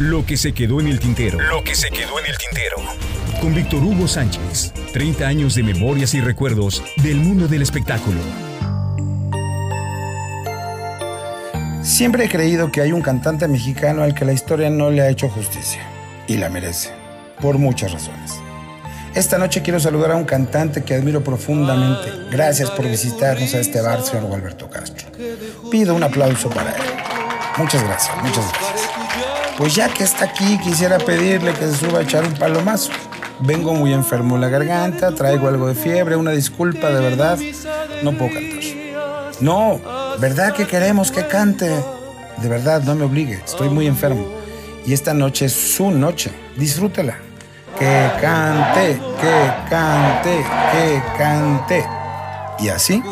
Lo que se quedó en el tintero. Lo que se quedó en el tintero. Con Víctor Hugo Sánchez. 30 años de memorias y recuerdos del mundo del espectáculo. Siempre he creído que hay un cantante mexicano al que la historia no le ha hecho justicia. Y la merece. Por muchas razones. Esta noche quiero saludar a un cantante que admiro profundamente. Gracias por visitarnos a este bar, señor Gualberto Castro. Pido un aplauso para él. Muchas gracias, muchas gracias. Pues ya que está aquí, quisiera pedirle que se suba a echar un palomazo. Vengo muy enfermo en la garganta, traigo algo de fiebre, una disculpa, de verdad, no puedo cantar. No, ¿verdad que queremos que cante? De verdad, no me obligue, estoy muy enfermo. Y esta noche es su noche, disfrútela. Que cante, que cante, que cante. Y así,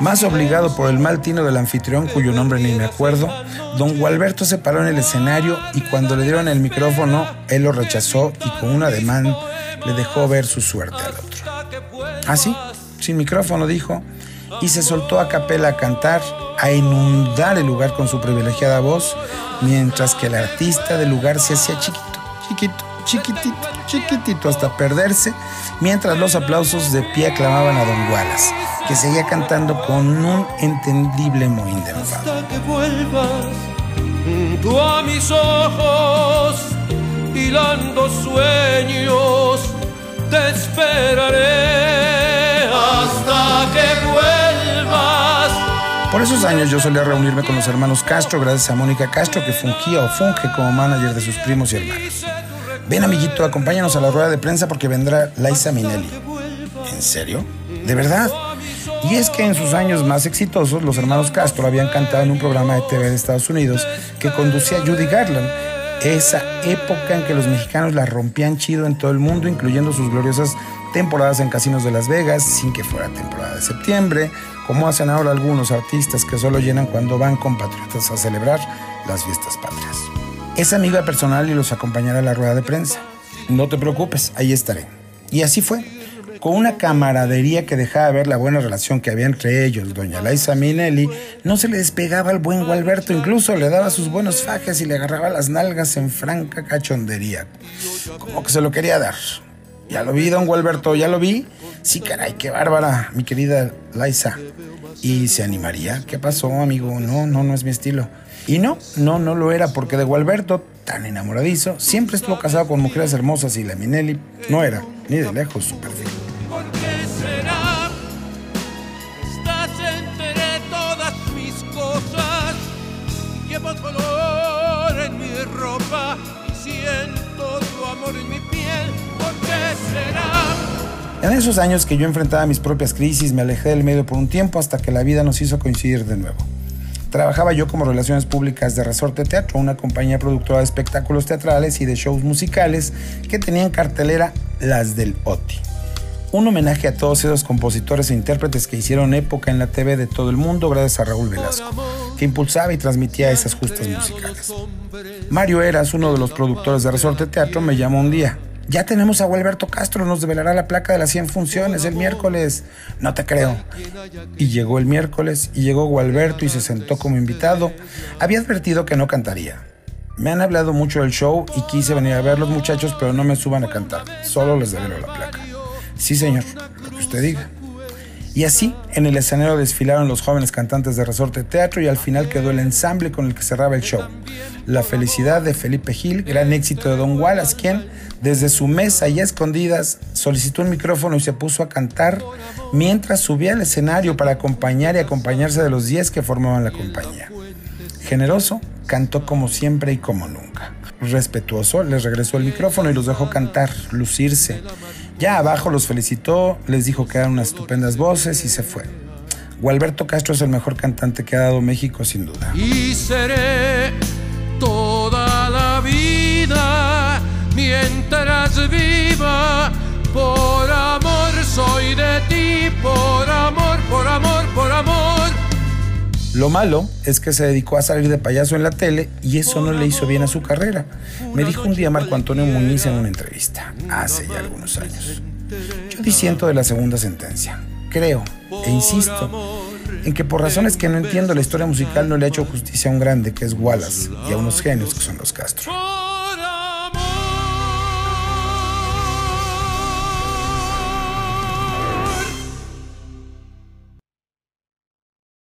más obligado por el mal tino del anfitrión, cuyo nombre ni me acuerdo, don Gualberto se paró en el escenario y cuando le dieron el micrófono, él lo rechazó y con un ademán le dejó ver su suerte al otro. Así, sin micrófono, dijo, y se soltó a capela a cantar, a inundar el lugar con su privilegiada voz, mientras que el artista del lugar se hacía chiquito, chiquito, chiquitito, chiquitito hasta perderse, mientras los aplausos de pie aclamaban a Don Wallace, que seguía cantando con un entendible mohín de enfado. Hasta que vuelvas tú a mis ojos, hilando sueños, te esperaré hasta que vuelvas. Por esos años yo solía reunirme con los hermanos Castro gracias a Mónica Castro que fungía o funge como manager de sus primos y hermanos. Ven amiguito, acompáñanos a la rueda de prensa porque vendrá Liza Minnelli. ¿En serio? ¿De verdad? Y es que en sus años más exitosos, los hermanos Castro habían cantado en un programa de TV de Estados Unidos que conducía Judy Garland. Esa época en que los mexicanos la rompían chido en todo el mundo, incluyendo sus gloriosas temporadas en casinos de Las Vegas, sin que fuera temporada de septiembre, como hacen ahora algunos artistas que solo llenan cuando van compatriotas a celebrar las fiestas patrias. Es amiga personal y los acompañará a la rueda de prensa. No te preocupes, ahí estaré. Y así fue. Con una camaradería que dejaba ver la buena relación que había entre ellos, doña Laisa Minelli, no se le despegaba al buen Gualberto, incluso le daba sus buenos fajes y le agarraba las nalgas en franca cachondería. Como que se lo quería dar. Ya lo vi, don Gualberto, ya lo vi. Sí, caray, qué bárbara, mi querida Laisa. ¿Y se animaría? ¿Qué pasó, amigo? No, no, no es mi estilo. Y no, no, no lo era, porque de Gualberto, tan enamoradizo, siempre estuvo casado con mujeres hermosas y la Minelli no era, ni de lejos, su perfil. ¿Por qué será? Estás entre todas mis cosas. Llevo tu olor en mi ropa y siento tu amor en mi piel. ¿Por qué será? En esos años que yo enfrentaba mis propias crisis, me alejé del medio por un tiempo hasta que la vida nos hizo coincidir de nuevo. Trabajaba yo como Relaciones Públicas de Resorte Teatro, una compañía productora de espectáculos teatrales y de shows musicales que tenía en cartelera las del OTI. Un homenaje a todos esos compositores e intérpretes que hicieron época en la TV de todo el mundo gracias a Raúl Velasco, que impulsaba y transmitía esas justas musicales. Mario Eras, uno de los productores de Resorte Teatro, me llamó un día. Ya tenemos a Gualberto Castro, nos develará la placa de las 100 funciones el miércoles. No te creo. Y llegó el miércoles y llegó Gualberto y se sentó como invitado. Había advertido que no cantaría. Me han hablado mucho del show y quise venir a ver los muchachos, pero no me suban a cantar. Solo les develo la placa. Sí, señor, lo que usted diga. Y así, en el escenario desfilaron los jóvenes cantantes de Resorte Teatro y al final quedó el ensamble con el que cerraba el show. La felicidad de Felipe Gil, gran éxito de Don Wallace, quien, desde su mesa y a escondidas, solicitó un micrófono y se puso a cantar mientras subía al escenario para acompañar y acompañarse de los 10 que formaban la compañía. Generoso, cantó como siempre y como nunca. Respetuoso, les regresó el micrófono y los dejó cantar, lucirse. Ya abajo los felicitó, les dijo que eran unas estupendas voces y se fue. Gualberto Castro es el mejor cantante que ha dado México, sin duda. Y seré toda la vida mientras viva. Por amor soy de ti, por amor, por amor. Lo malo es que se dedicó a salir de payaso en la tele y eso no le hizo bien a su carrera. Me dijo un día Marco Antonio Muñiz en una entrevista, hace ya algunos años. Yo disiento de la segunda sentencia. Creo, e insisto, en que por razones que no entiendo la historia musical no le ha hecho justicia a un grande que es Wallace y a unos genios que son los Castro.